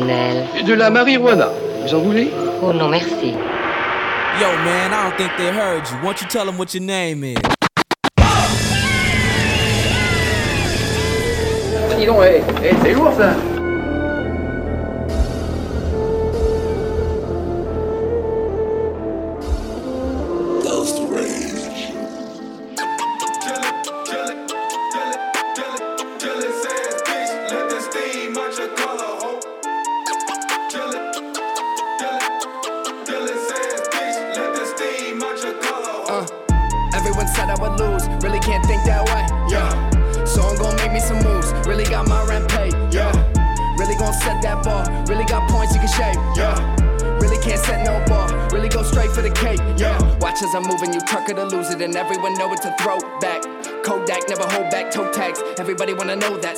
De la marijuana. Vous en voulez? Oh non, merci. Yo, man, I don't think they heard you. Won't you tell them what your name is? Dis donc, hé, hé, c'est lourd ça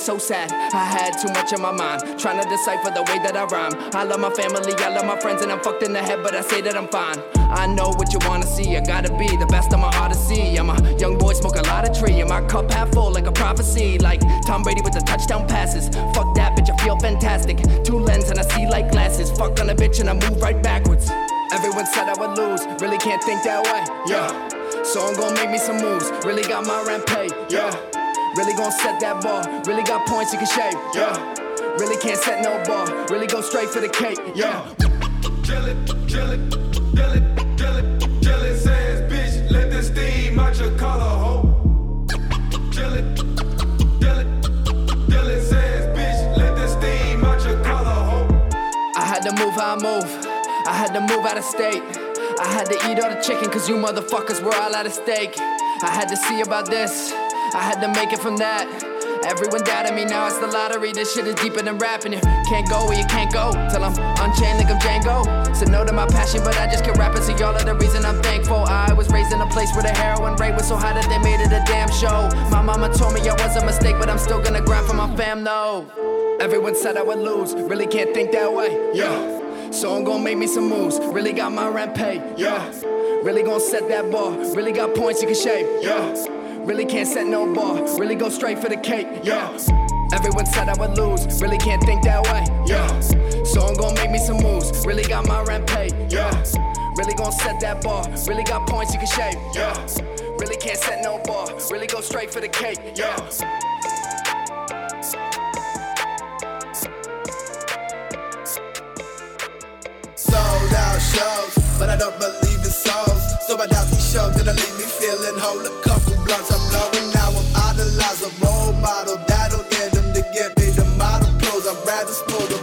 so sad. I had too much on my mind, trying to decipher the way that I rhyme. I love my family, I love my friends, and I'm fucked in the head, but I say that I'm fine. I know what you wanna see, I gotta be the best of my odyssey. I'm a young boy, smoke a lot of tree, and my cup half full like a prophecy. Like Tom Brady with the touchdown passes. Fuck that bitch, I feel fantastic. Two lens and I see like glasses. Fuck on a bitch and I move right backwards. Everyone said I would lose, really can't think that way. Yeah. So I'm gonna make me some moves. Really got my rent paid. Yeah. Really gonna set that bar. Really got points you can shave. Yeah. Really can't set no bar. Really go straight for the cake. Yeah. Kill it, kill it, kill it, kill it, jealous ass bitch. Let the steam out your collar, hoe. It, kill jealous ass bitch. Let the steam out your collar, hoe. I had to move how I move. I had to move out of state. I had to eat all the chicken cause you motherfuckers were all out of steak. I had to see about this. I had to make it from that. Everyone doubted me, now it's the lottery. This shit is deeper than rapping. You can't go where you can't go till I'm unchained like I'm Django. Said no to my passion, but I just kept rapping. So y'all are the reason I'm thankful. I was raised in a place where the heroin rate was so high that they made it a damn show. My mama told me I was a mistake, but I'm still gonna grind for my fam. though. everyone said I would lose. Really can't think that way. Yeah. So I'm gonna make me some moves. Really got my rent paid. Yeah. Really gonna set that bar. Really got points you can shave. Yeah. Really can't set no bar. Really go straight for the cake. Yeah. Everyone said I would lose. Really can't think that way. Yeah. So I'm gonna make me some moves. Really got my rent paid. Yeah. Really gonna set that bar. Really got points you can shave. Yeah. Really can't set no bar. Really go straight for the cake. Yeah. sold out shows, but I don't believe So I doubt these shows that'll leave me feeling whole. A couple blunts I'm blowing now. I'm idolize a role model. That'll get them to get me the model clothes. I'd rather spoil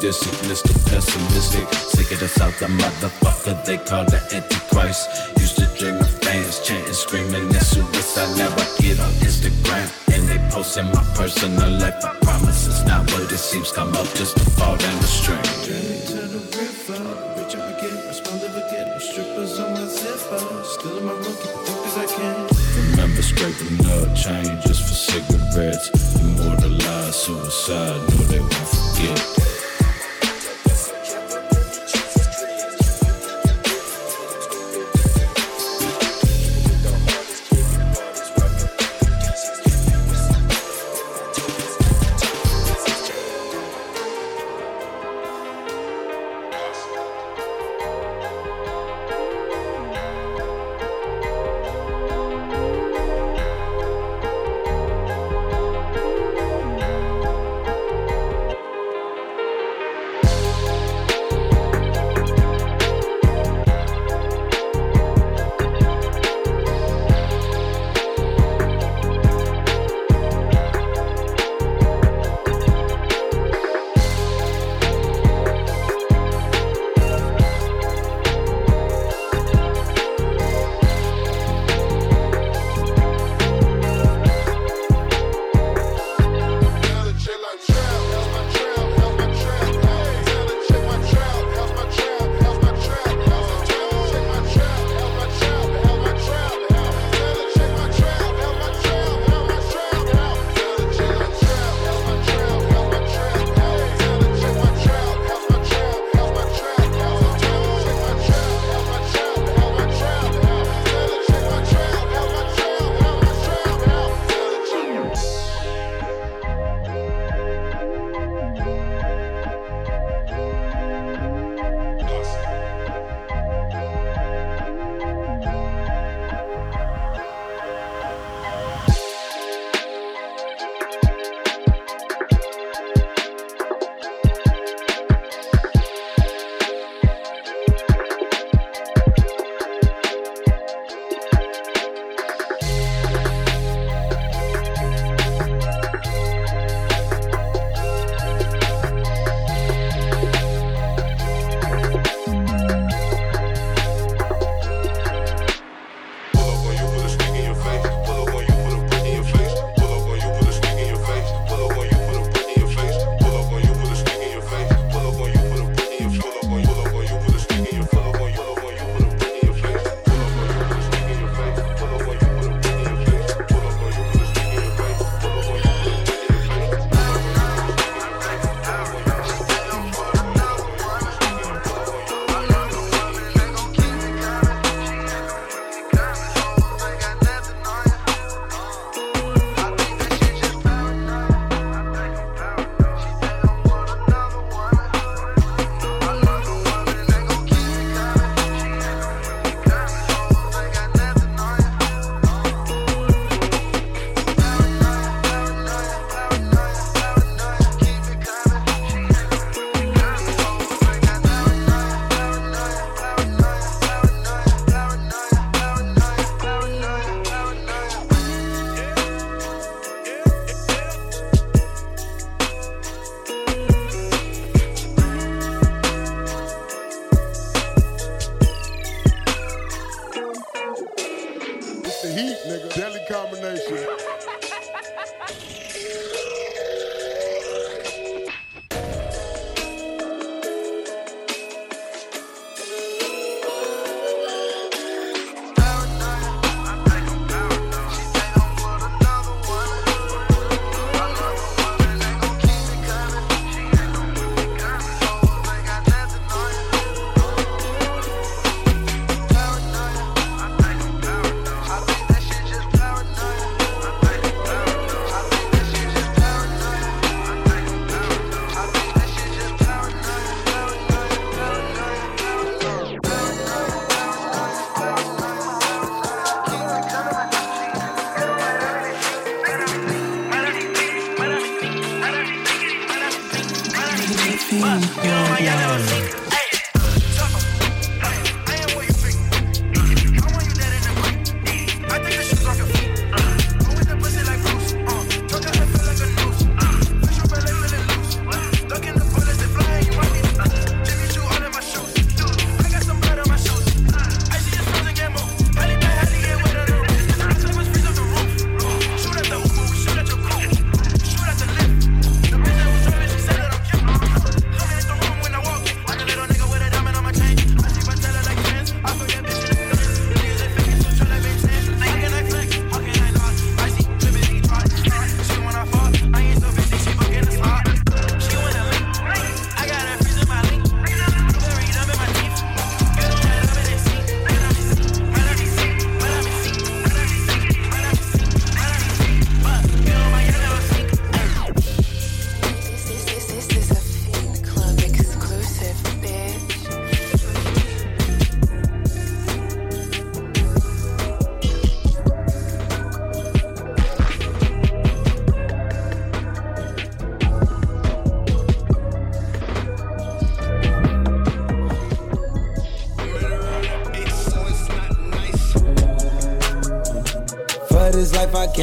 sadistic, Mr. Pessimistic. Sick of the South, the motherfucker they call the Antichrist. Used to dream of fans chanting, screaming that suicide. Now I get on Instagram and they posting my personal life. I promise it's not what it seems. Come up just to fall down the stream. to the river, bitch up again, respond live again. Strippers on my zipper, still in my room, keep it as I can. Remember scraping up changes for cigarettes. Immortalized suicide, no they won't forget.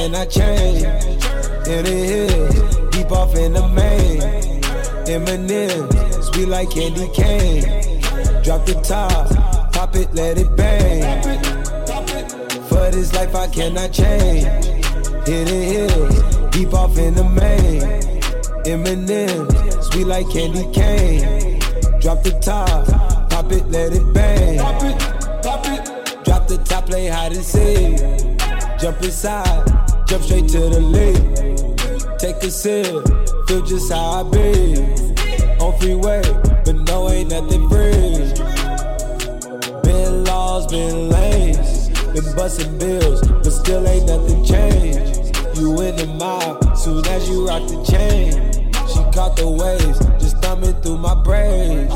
Cannot change. In the hills, deep off in the main. Eminem, sweet like candy cane. Drop the top, pop it, let it bang. For this life I cannot change. In the hills, deep off in the main. Eminem, sweet like candy cane. Drop the top, pop it, let it bang. Drop the top, play hide and seek. Jump inside, jump straight to the lead. Take a sip, feel just how I be. On freeway, but no, ain't nothing free. Been laws, been lanes, been busting bills, but still ain't nothing changed. You in the mob, soon as you rock the chain. She caught the waves, just thumbing through my braids.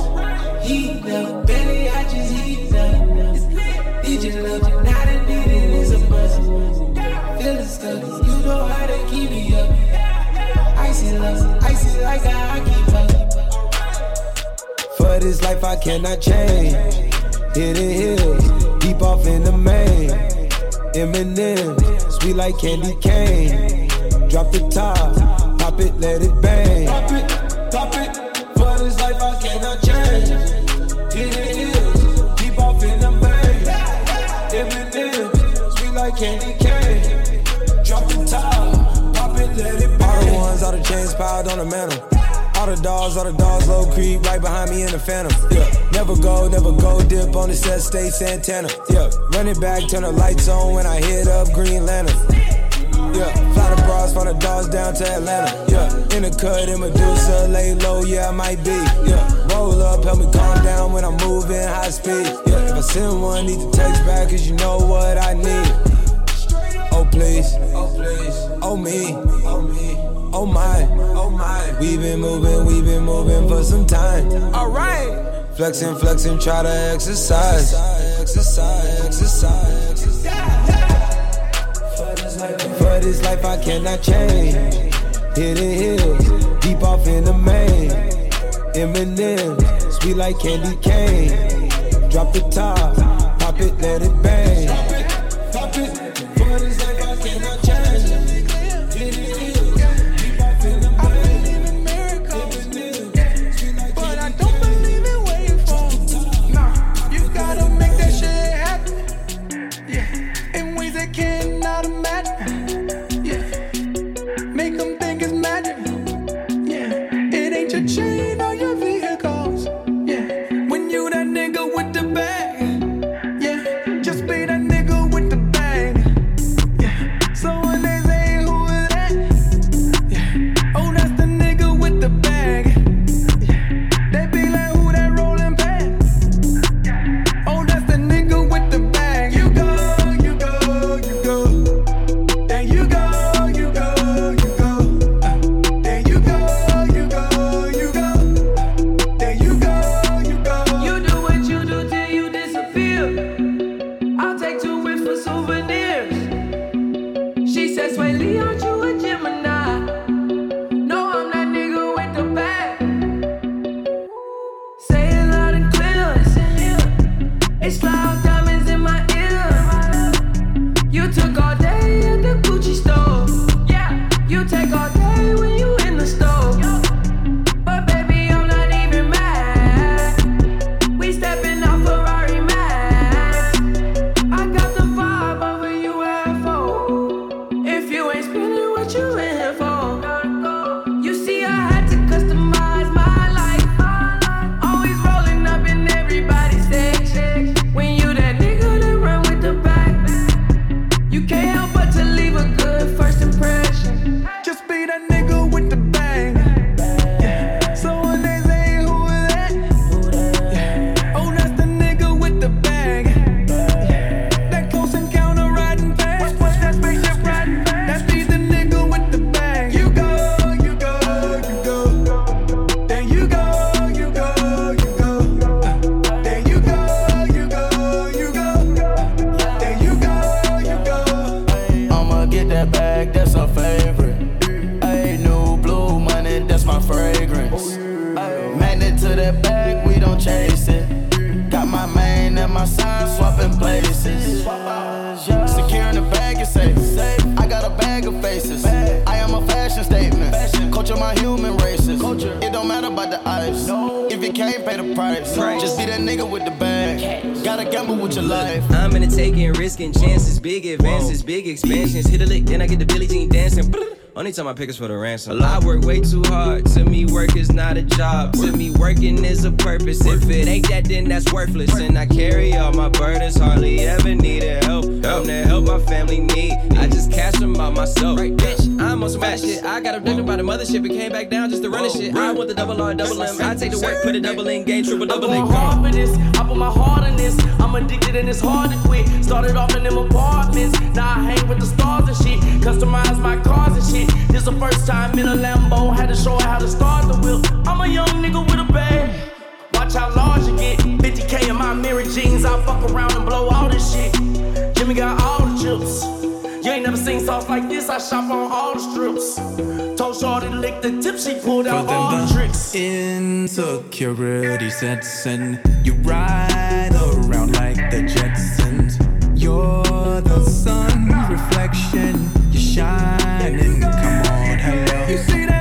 Heat up, baby, I just heat up. Your love, you not a need it, it's a must. Feeling stuck, you know how to keep me up. Icy love, icy like I keep up. For this life I cannot change. Hit the hills, deep off in the main. Eminem, sweet like candy cane. Drop the top, pop it, let it bang. Pop it, pop it. For this life I cannot change. Hit the hills, deep off in the main. Eminem, sweet like candy cane. On the mantle. All the dogs, all the dogs, low creep right behind me in the phantom. Yeah, never go, never go, dip on the set, stay Santana. Yeah, run it back, turn the lights on when I hit up Green Lantern. Yeah, fly the bras, fly the dogs down to Atlanta. Yeah, in the cut in Medusa, lay low, yeah, I might be. Yeah, roll up, help me calm down when I'm moving high speed. Yeah, if I send one, need to text back, cause you know what I need. Oh please, oh please, oh me, oh me, oh my, my. We been moving, we been moving for some time. Alright, flexing, flexing, try to exercise. Exercise, exercise, exercise. For this life I cannot change. Hit the hills, deep off in the main. Eminem, sweet like candy cane. Drop the top, pop it, let it bang. Only time I pick is for the ransom. I work way too hard. To me, work is not a job. To me, working is a purpose. If it ain't that, then that's worthless. And I carry all my burdens, hardly ever needed help. Help to help my family need. I just cash them out myself. Right, Bitch, I'm on some bad shit. I got abducted by the mothership and came back down just to run the oh, shit. I want the double R, double M. I take the work, put a double in, game, triple double in. I'm hard for this. I put my heart in this. I'm addicted and it's hard to quit. Started off in them apartments. Now I hang with the stars. Customize my cars and shit. This the first time in a Lambo. Had to show her how to start the wheel. I'm a young nigga with a bag. Watch how large you get. 50k in my mirror jeans. I fuck around and blow all this shit. Jimmy got all the chips. You ain't never seen sauce like this. I shop on all the strips. Told Shorty to lick the tip. She pulled out all the tricks. Insecurity sets in. You ride around like the Jetsons. You're the sun's reflection. Shining. Come on, hello.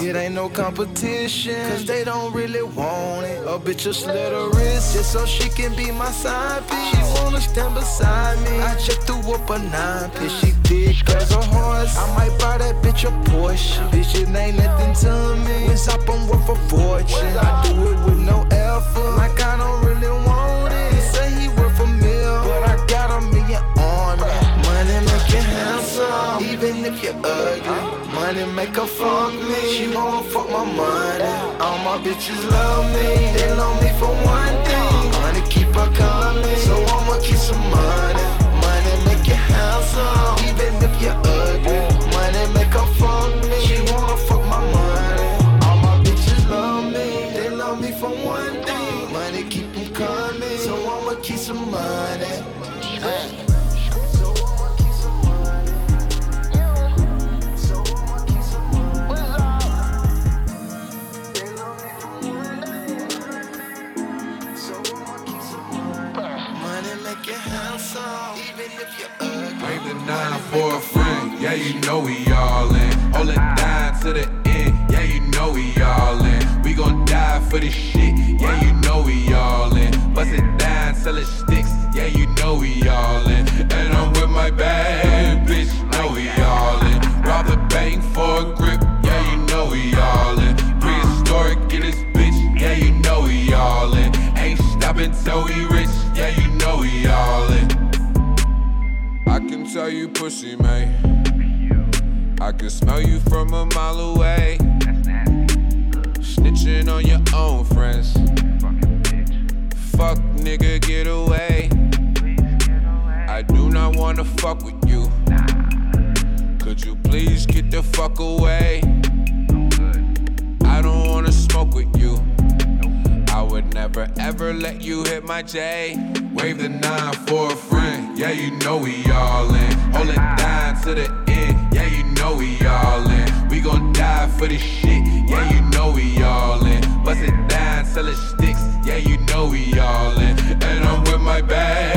It ain't no competition, cause they don't really want it. A bitch will slit her wrist just so she can be my side piece. She wanna stand beside me. I just threw up a nine piece. She thick as a horse. I might buy that bitch a Porsche. Bitch, it ain't nothing to me. When up, I'm worth a fortune. I do it with no make her fuck me. She wanna fuck my money. All my bitches love me. They love me for one thing. Money keep her coming, so I'ma keep some money. Money make you handsome, even yeah, you know we all in. Hold it down to the end, yeah, you know we all in. We gon' die for this shit, yeah, you know we all in. Bust it down, sell it sticks, yeah, you know we all in. And I'm with my bad bitch, know we all in. Rob the bank for a grip, yeah, you know we all in. Prehistoric in this bitch, yeah, you know we all in. so we rich, yeah, you know we all in. I can tell you pussy, man. I can smell you from a mile away. Snitching on your own friends. Fuck nigga, get away. I do not wanna fuck with you. Could you please get the fuck away? I don't wanna smoke with you. I would never ever let you hit my J. Wave the nine for a friend, yeah, you know we all in. Hold it down to the end, yeah, you know we all in. We gon' die for this shit, yeah, you know we all in. Bust it down till it sticks, yeah, you know we all in. And I'm with my bad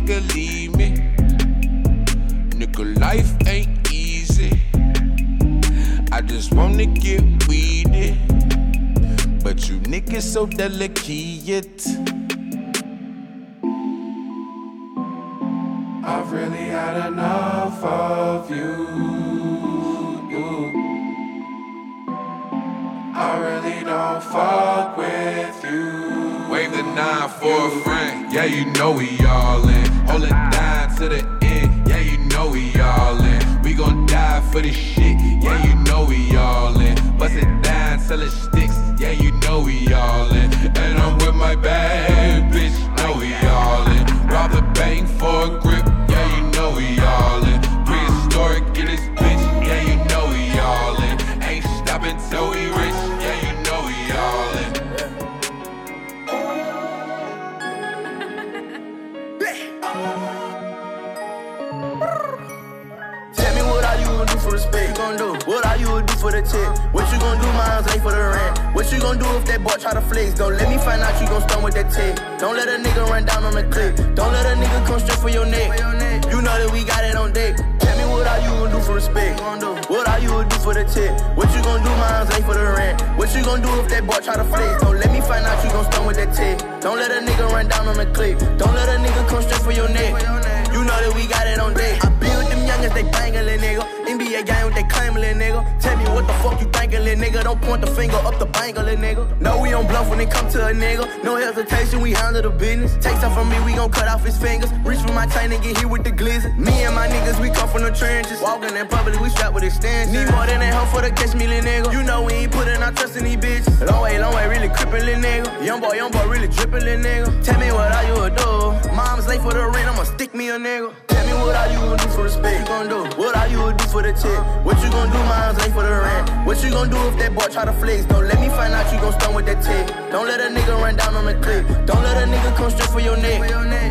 nigga, leave me. Nigga, life ain't easy. I just wanna get weedy. But you niggas so delicate. I've really had enough of you. I really don't fuck with you. Nine for a friend, yeah, you know we all in. Hold it down to the end, yeah, you know we all in. We gon' die for this shit, yeah, you know we all in. Bust it down till it sticks, yeah, you know we all in. In public, we strapped with extensions. Need more than that help for the catch me, little nigga. You know we ain't putting our trust in these bitches. Long way, long way, really crippin', little nigga. Young boy, young boy, really drippin', little nigga. Tell me what are you would do? Mom's late for the rent, I'ma stick me a nigga. Tell me what are you gonna do for respect? What You gon' do? What are you gonna do for the check? What you gonna do, mom's late for the rent? What you gonna do if that boy try to flex? Don't let me find out you gon' stun with that tech. Don't let a nigga run down on the clip. Don't let a nigga come straight for your neck.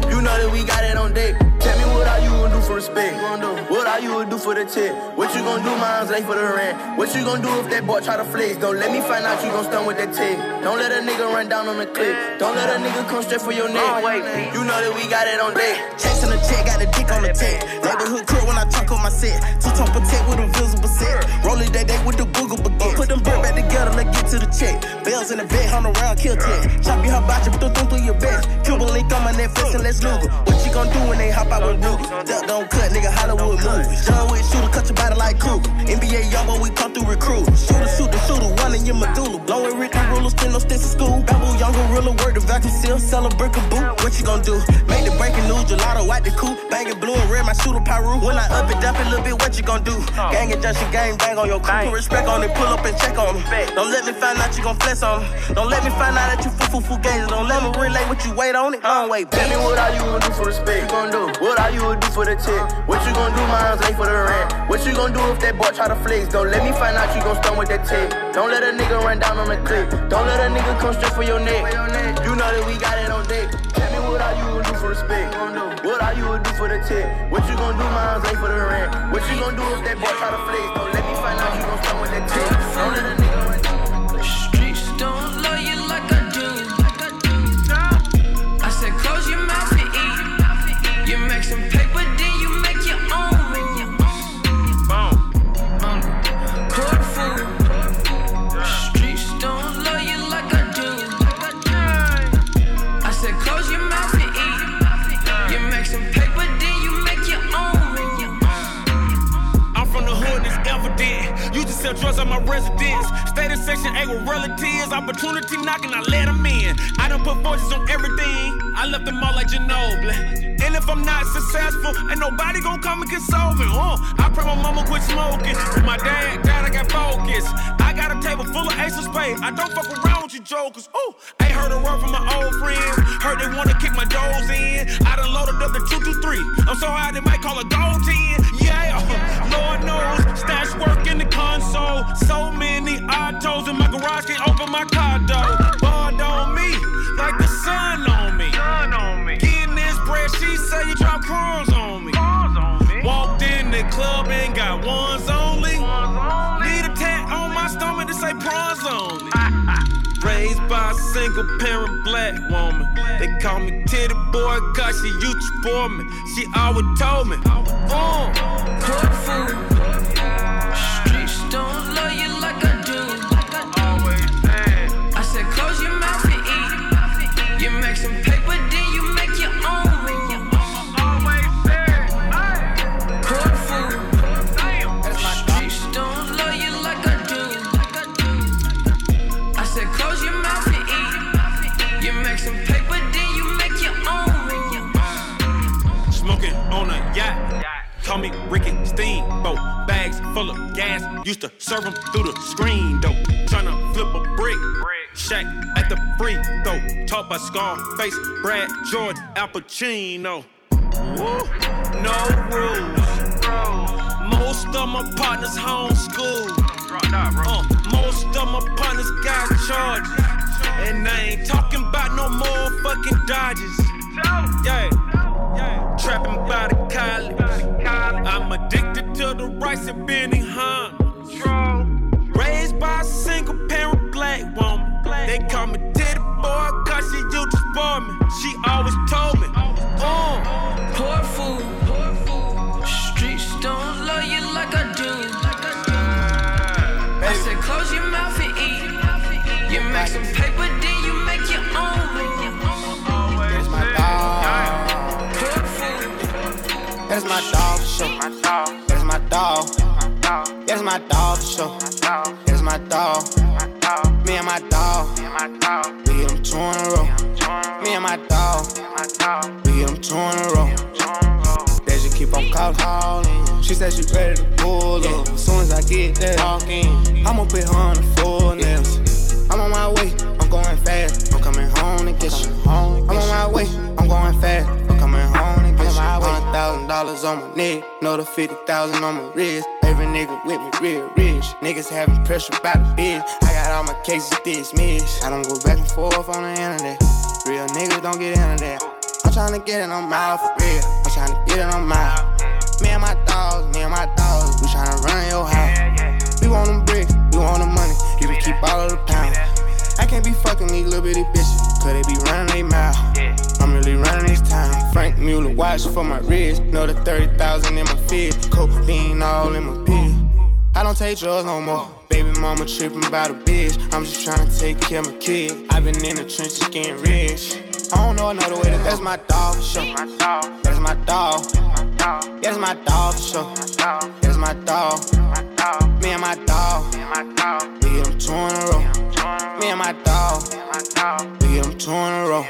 You know that we got it on deck. Tell me what are you gonna do for respect? What are you gonna do for the check? What you gonna do, mom's late for the rent? What you gonna do if that boy try to flex? Don't let me find out you gon' stun with that tech. Don't let a nigga run down on the clip. Don't let a nigga come straight for your neck. Oh, you know that we got it on deck. Chasing the check, got the dick on the tech. Neighborhood crook when I talk on my set. Two tone protect with a visible set. Rolling that day with the Google baguette. Put them bird back together, get to the check. Bells in the bed, on around, kill tech. Chop you her botch, through through through your vest. Cuban link on my Netflix and let's Google. What you gon' do when they hop out with Ruger? Step don't cut, nigga, Hollywood movies. John Wick shooter, cut your body like Cougar. NBA YoungBoy, we come through recruit. Shooter, shoot the shooter, one in your medulla. Blowing Ricky rulers, spin no sticks in school. Babble, young gorilla, work the vacuum seal, sell a brick of boot. What you gon' do? Make the breaking news, gelato, white the coupe. Banging blue and red, my shooter Peru. When I up it, dump it a little bit, what you gon' do? Gang and junction, gang bang on your crew. Put respect on it, pull up and check on them. Don't let me find out you gon' flex on them. Don't let me find out that you foo foo foo gazer. Don't let me relay what you wait on it. Long way, Tell me what are you gonna do for respect? You gon' do? What are you gonna do for the check? What you gonna do, miles ain't for the rent? What you gonna do if that boy try to flex? Don't let me find out you gon' stun with that tech. Don't let a nigga run down on the clip. Don't let a nigga come straight for your neck. You know that we got it on deck. Tell me what are you gonna do for respect? What are you gonna do for the check? What you gonna do, miles ain't for the rent? What you gonna do if that boy try to flex? Don't let me find out you gon' stun with that tech. Don't let a nigga my residence. Stayed in section 8 with relatives. Opportunity knocking, I let them in. I done put voices on everything. I left them all like Ginobili. And if I'm not successful, ain't nobody gon' come and console me. Uh, I pray my mama quit smoking. With my dad, dad, I got focus. I got a table full of ace of spades. I don't fuck around with you jokers. Ooh, ain't heard a word from my old friends. Heard they wanna kick my doors in. I done loaded up the 223. I'm so high they might call a gold 10. Lord knows. Stash work in the console. So many autos in my garage can't open my car door. Bond on me, like the sun on me. Getting this bread, she say you drop crumbs single parent black woman. They call me titty boy cause she used to for me. She always told me, uh, Cook food. Full of gas. Used to serve 'em through the screen though. Tryna flip a brick. Shack at the free throw. Taught by Scarface, Brad Jordan, Al Pacino. Woo. No rules. Most of my partners homeschool. Uh, most of my partners got charges. And I ain't talking about no more fucking Dodges. Yeah. Trapping by the college. I'm addicted to the rice and Benny Hunters. Raised by a single parent black woman. They call me titty boy cause she used to spoil me. She always told me, dog for sure. That's my dog. Me and my dog. We hit them two in a row. Me and my dog. We hit them two in a row. They just keep on calling. She said she ready to on my neck. Fifty thousand on my wrist. Every nigga with me real rich. Niggas having pressure by the bitch. I got all my cases dismissed. I don't go back and forth on the internet. Real niggas don't get into that. I'm tryna get it on my for real. I'm tryna get it on my. Me and my dogs, me and my dogs, we tryna run your house. We want them bricks, we want the money. You can keep all of the pounds. I can't be fucking these little bitty bitches, cause they be running they mouth. I'm really running this time. Franck Muller watch for my wrist. Know the 30,000 in my fist. Cocaine all in my pill. I don't take drugs no more. Baby mama tripping about a bitch. I'm just trying to take care of my kid. I've been in the trenches getting rich. I don't know another way to. That's my dog for sure. That's my dog. That's my dog for sure. That's my dog. Me and my dog. We hit them two in a row. Me and my dog. We hit them two in a row.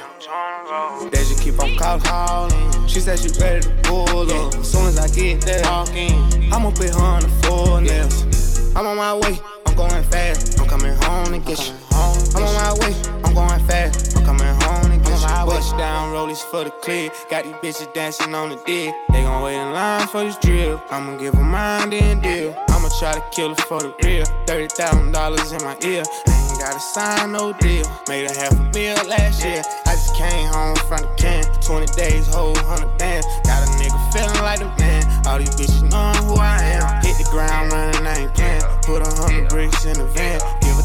They just keep on call- calling. She said she ready to pull up. As soon as I get there. I'ma put her on the floor nails. I'm on my way. I'm going fast. I'm coming home to get you. I'm on my way. I'm going fast. I'm coming home to get you. Bust down rollies for the clip. Got these bitches dancing on the dick. They gon' wait in line for this drill. I'ma give 'em mine then deal. I'ma try to kill her for the real. Thirty thousand dollars in my ear. I ain't gotta sign no deal. Made a half a meal last year. I just came home from the can. 20 days, whole hundred bands. Got a nigga feeling like a man. All these bitches knowing who I am. Hit the ground running, I ain't playing. Put a hundred bricks in the van.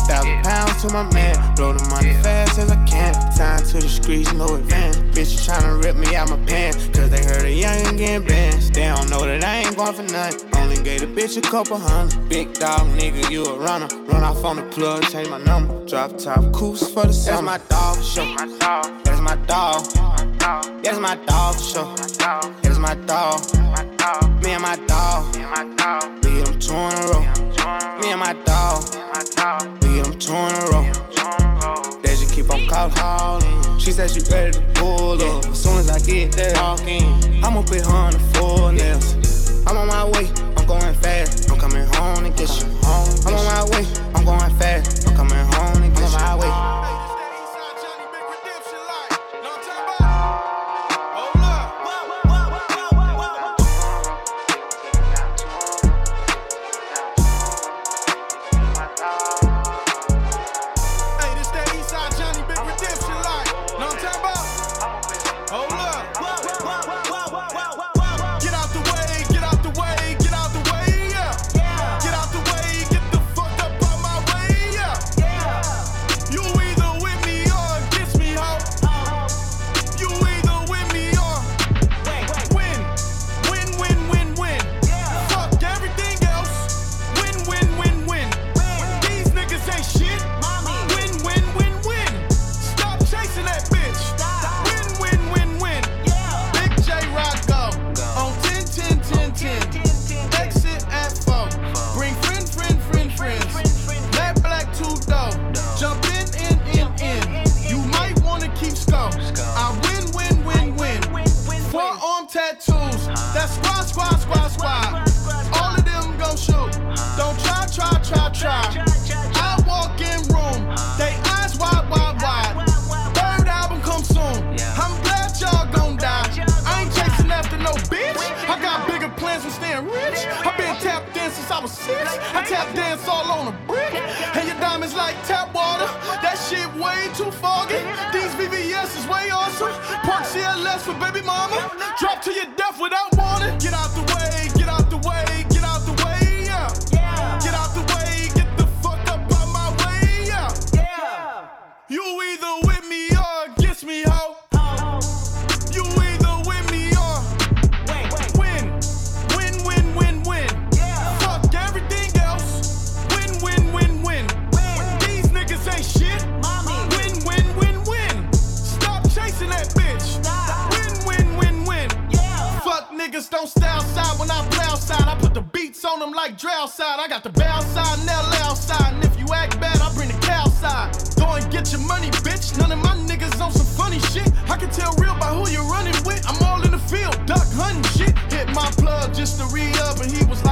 Thousand pounds to my man. Blow the money fast as I can. Time to the streets, no advance. Bitches tryna rip me out my pants. Cause they heard a youngin' getting bands. They don't know that I ain't going for nothing. Only gave a bitch a couple hundred. Big dog nigga, you a runner. Run off on the plug, change my number. Drop top coos for the summer. That's my dog for sure. That's my dog. That's my dog for sure. That's my dog. Me and my dog. We hit them two in a row. Me and my dog, we them two in a row. They just keep on calling. She said she ready to pull up. As soon as I get there, talking, I'ma put her on the floor nails. I'm on my way, I'm going fast. I'm coming home to get you. I'm on my way, I'm going fast. I'm coming home.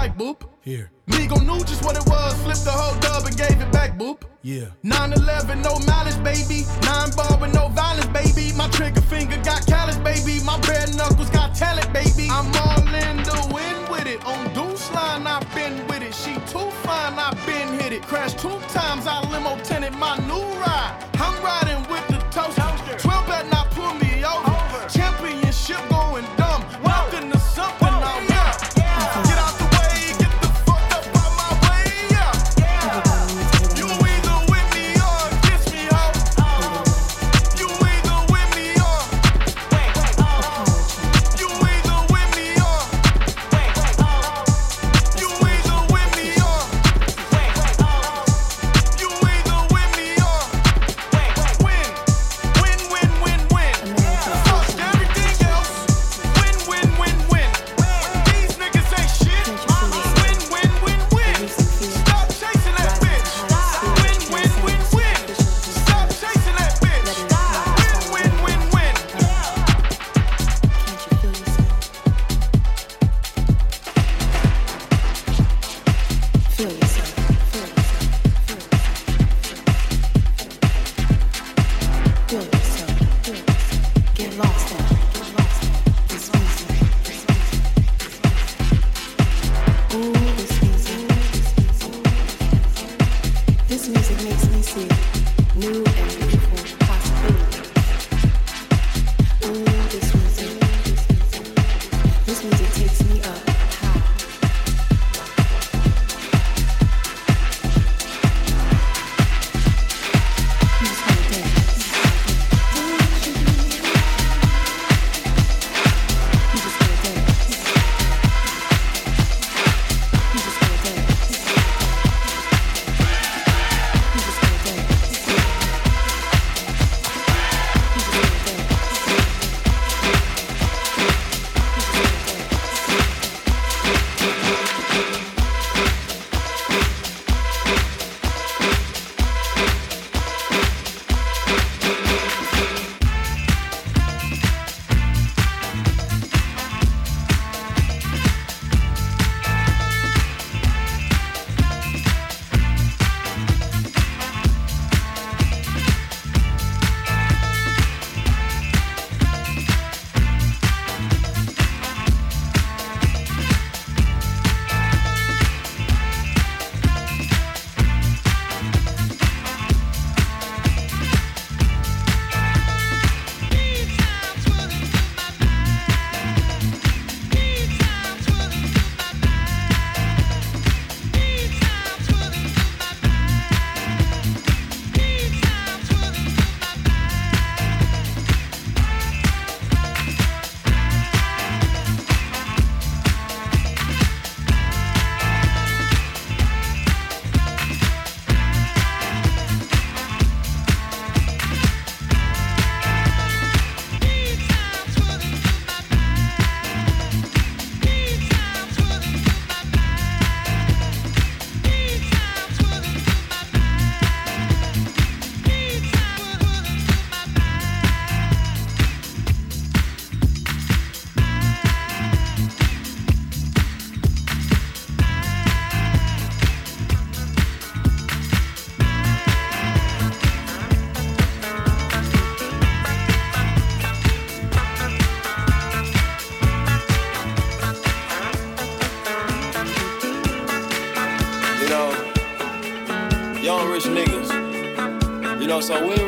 like, boop. Here. Migo knew just what it was, flipped the whole dub and gave it back, boop. Yeah. 9-11, no mileage, baby. Nine ball with no violence, baby. My trigger finger got callous, baby. My bare knuckles got talent, baby. I'm all in the wind with it. On deuce line, I've been with it. She too fine, I've been hit it. Crashed two times, I limo tenant my new ride. So we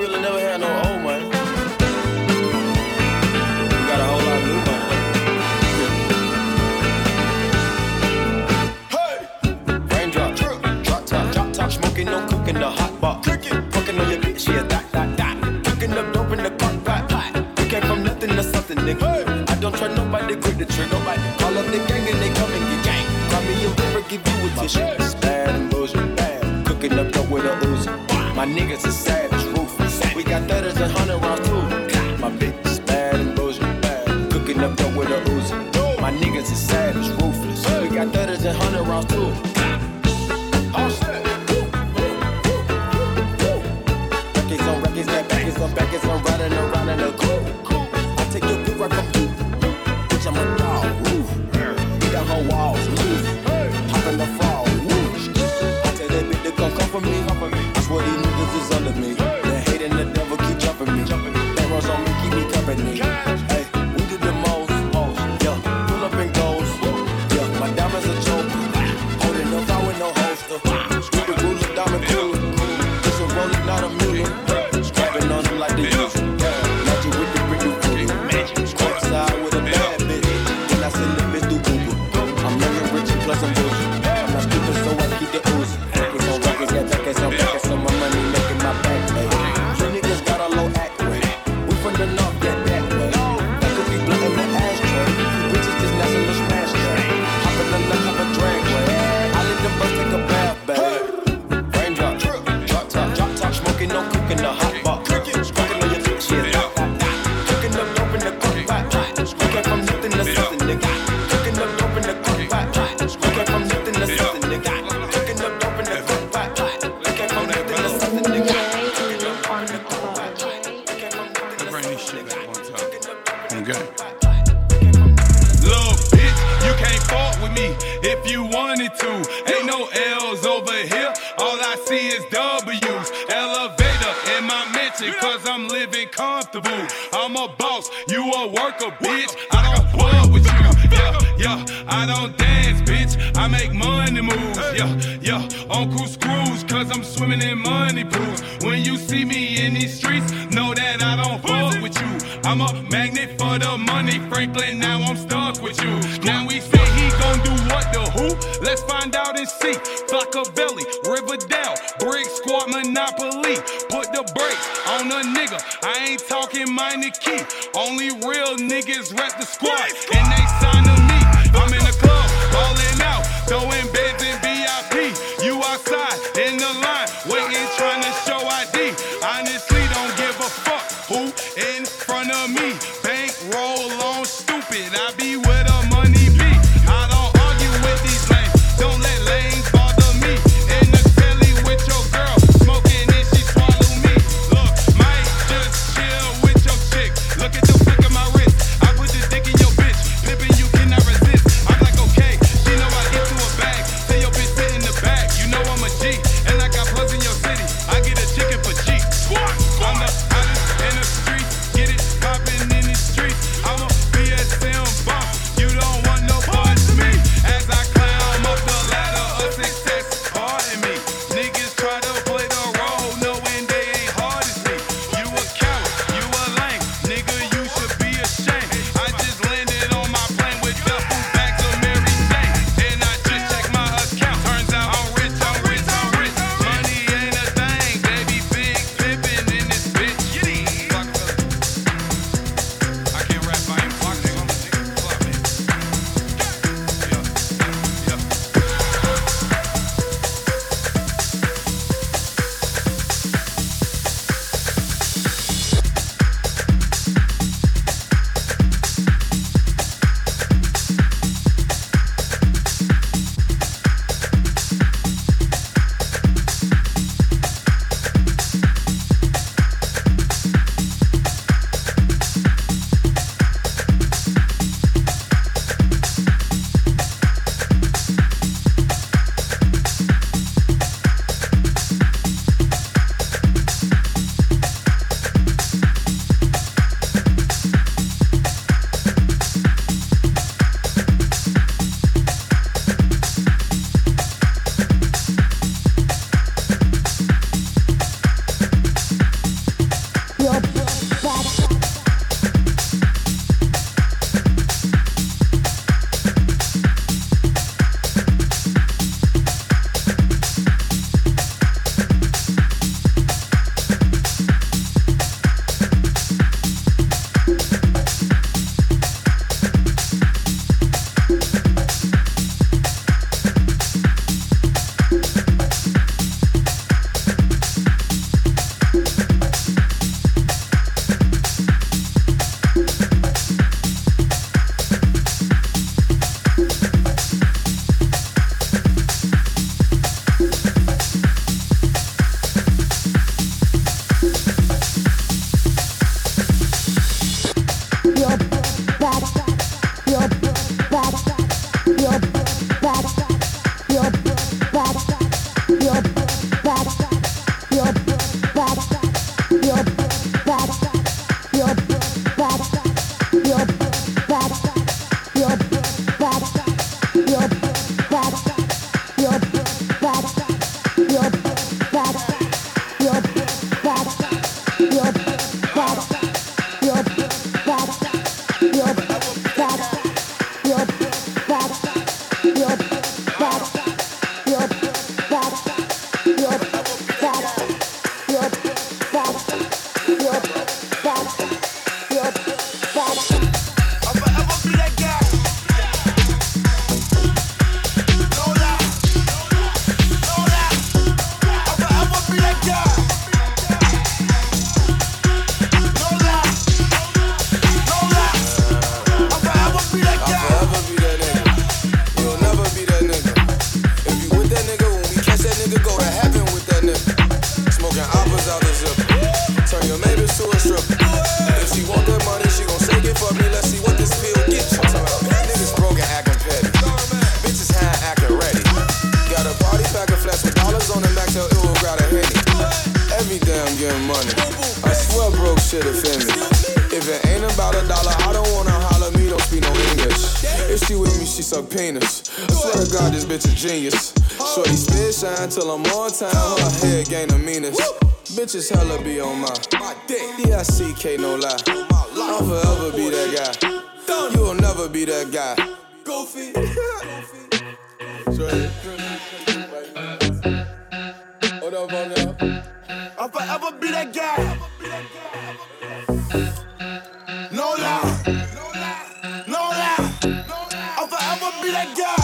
penis. I swear to God, this bitch a genius. Shorty spit shine till I'm on time. Her head gain the meanest. Bitches hella be on my dick. D-I-C-K, no lie. I'll forever be that guy. You will never be that guy. Goofy. Shorty. Forever be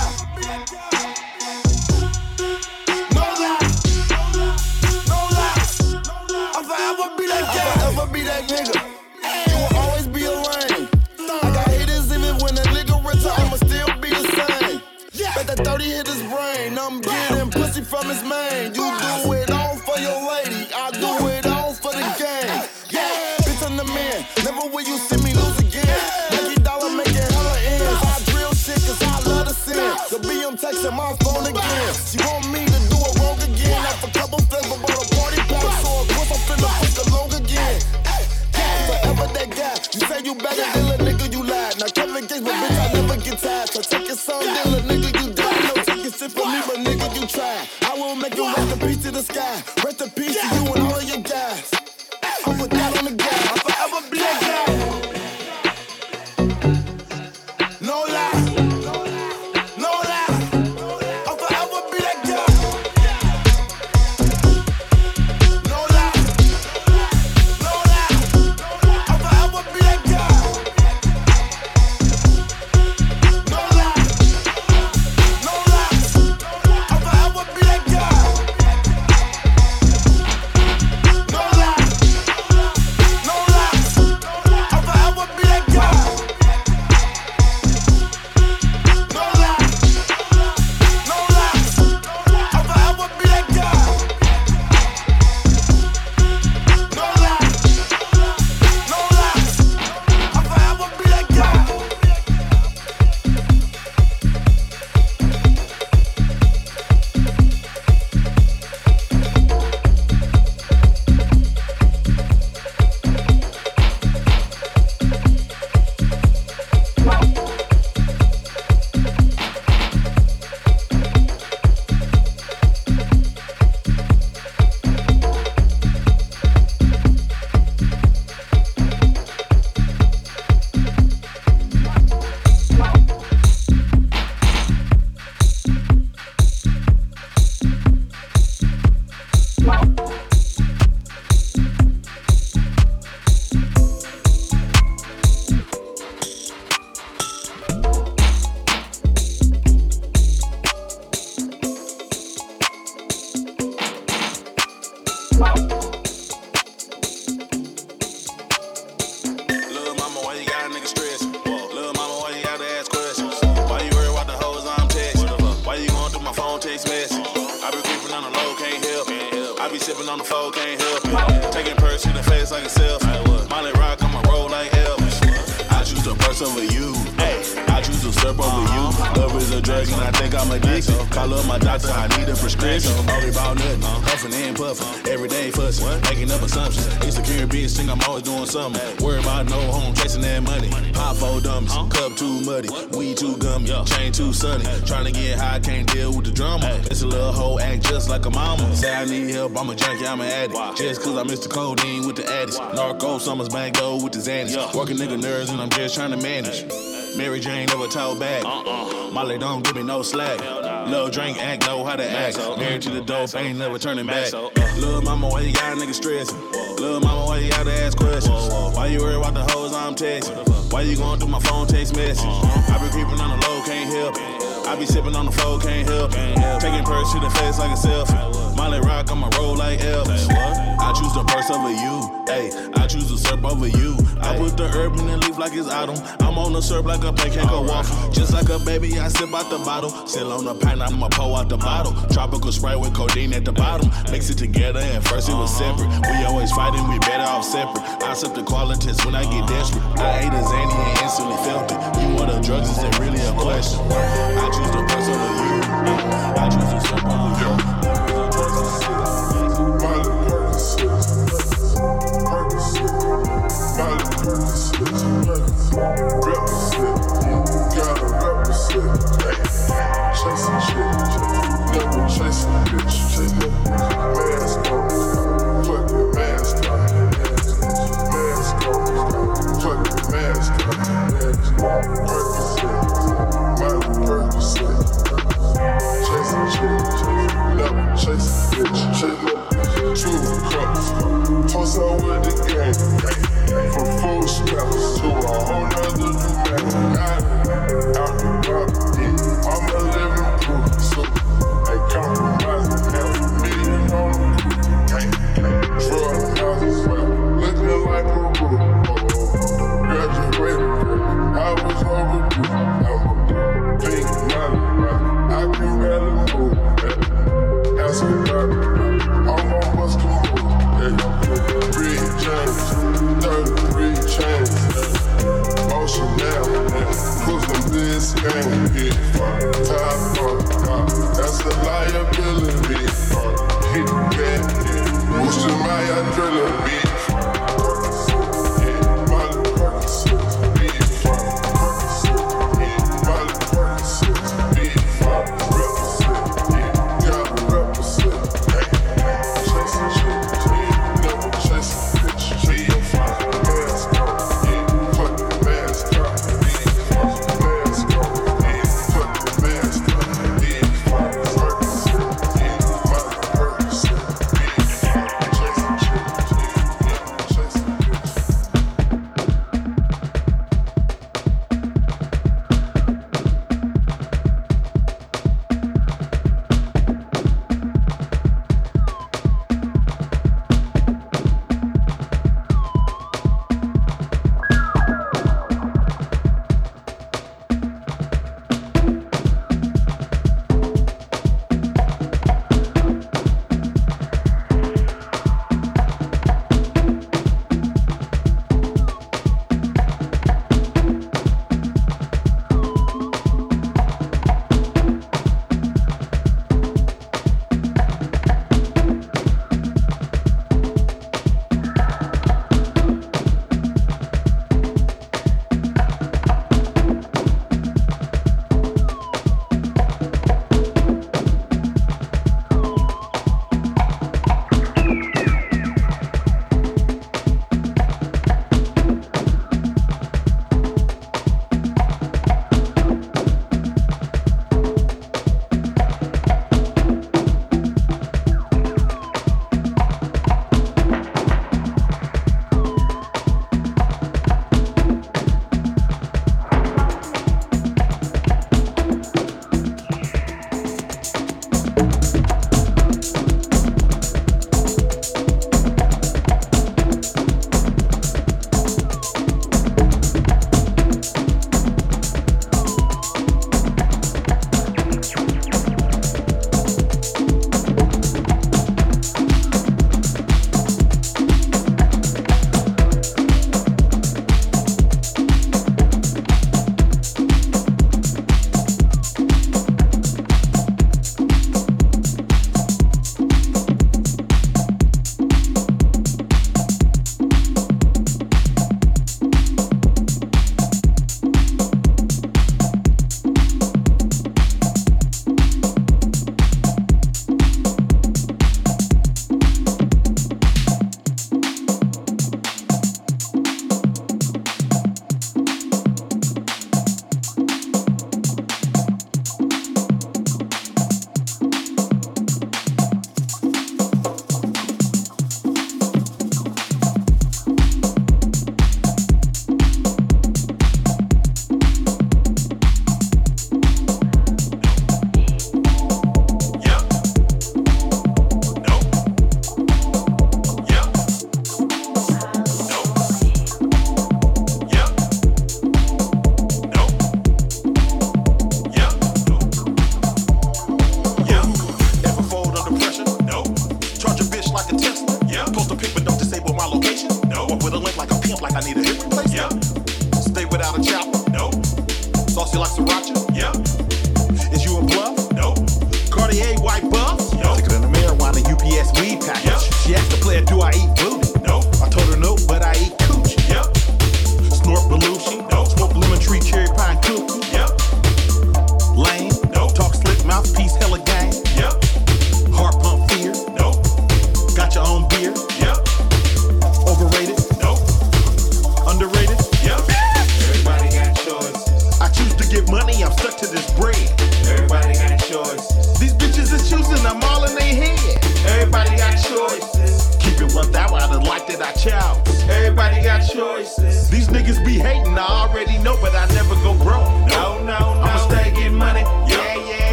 No lie. I be sipping on the phone, can't help it. Taking perks in the face like a selfie. Molly rock on my roll like Elvis. I choose the purse over you. Hey, I choose to surf over you. Love is a drug and I think I'm addicted. Call up my doctor, I need a prescription. Worry about nothing, uh, huffing and puffing. Every day fussing, making up assumptions. Insecure bitch, think I'm always doing something. Worry about no home, chasing that money. Pop four dummies, cup too muddy, weed too gummy, chain too sunny. Trying to get high, can't deal with the drama. It's a little hoe act just like a mama. Say I need help, I'm a junkie, I'm an addict. Just cause I missed the codeine with the addicts. Narco, summers bang go with the Xannies. Working nigga nerves and I'm just trying to manage. Mary Jane never talk back. Molly don't give me no slack. Lil' drink, act, know how to act. Married to the dope, ain't never turning back. Lil' mama, why you got a nigga stressing? Lil' mama, why you gotta ask questions? Why you worry about the hoes I'm texting? Why you going through my phone text message? I be creeping on the low, can't help it. I be sipping on the floor, can't help. Taking perks to the face like a selfie. Molly rock on my roll like Elvis. I choose the purse over you. Hey, I choose the syrup over you. I put the herb in the leaf like it's autumn. I'm on the syrup like a pancake or waffle. Just like a baby, I sip out the bottle. Still on the pint, I'ma pour out the bottle. Tropical Sprite with codeine at the bottom. Mix it together and first it was separate. We always fighting, we better off separate. I sip the qualities when I get desperate. I ate a Zanny and instantly felt it. You want the drugs, is it really a question? I choose the best over you. I choose to step over you. Chasing shit, never chasing bitch, chasing.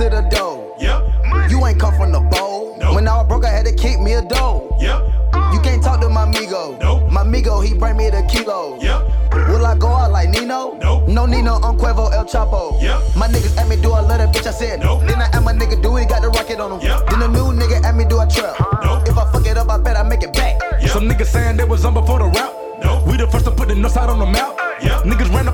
To the dough. Yep. You ain't come from the bowl. When I was broke, I had to kick me a dough. Yep. You can't talk to my migo. Nope. My migo, he bring me the kilo. Yep. Will I go out like Nino? Nope. No Nino, I'm Quavo, El Chapo. Yep. My niggas at me do I a little bitch, I said. Nope. Then I at my nigga do it, got the rocket on him. Yep. Then the new nigga at me do a trap. Nope. If I fuck it up, I bet I make it back. Some niggas saying they was on before the rap. We the first to put the nuts out on the map. Yep. Niggas ran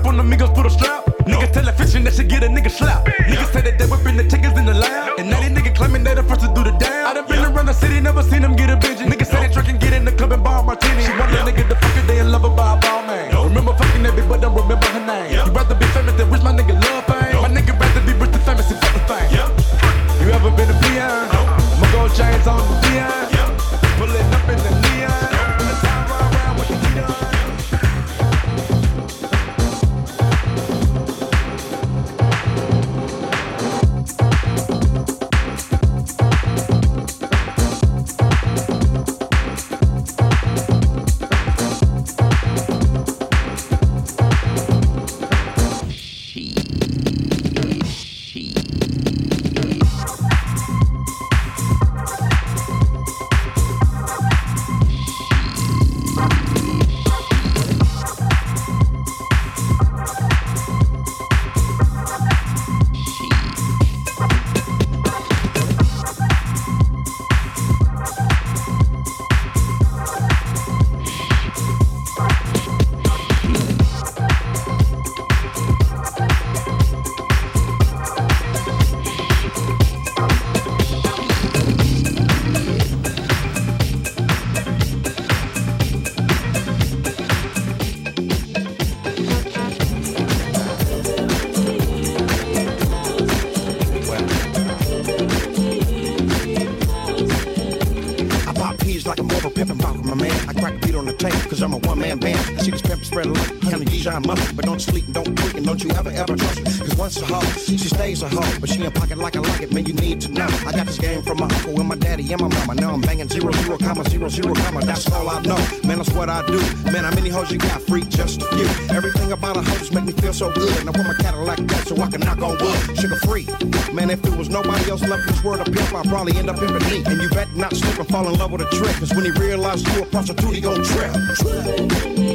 Niggas that should get a nigga slap. Niggas say that they whipping the chickens in the lab. And now these niggas claiming they the first to do the damn. I done been around the city, never seen them But don't sleep and don't tweak and don't you ever ever trust. Cause once a hoe, she stays a hoe. But she in pocket like I like it, man, you need to know. I got this game from my uncle and my daddy and my mama. Now I'm banging zero, zero, comma, zero, zero, comma. That's all I know. Man, that's what I do. Man, how many hoes you got? Freak, just a few. Everything about a hoe just make me feel so good. And I want my Cadillac that so I can knock on wood. Sugar free. Man, if it was nobody else left this world to pimp, I'd probably end up in me. And you bet not slip and fall in love with a trick. Cause when he realized you a prostitute, he gon' trip.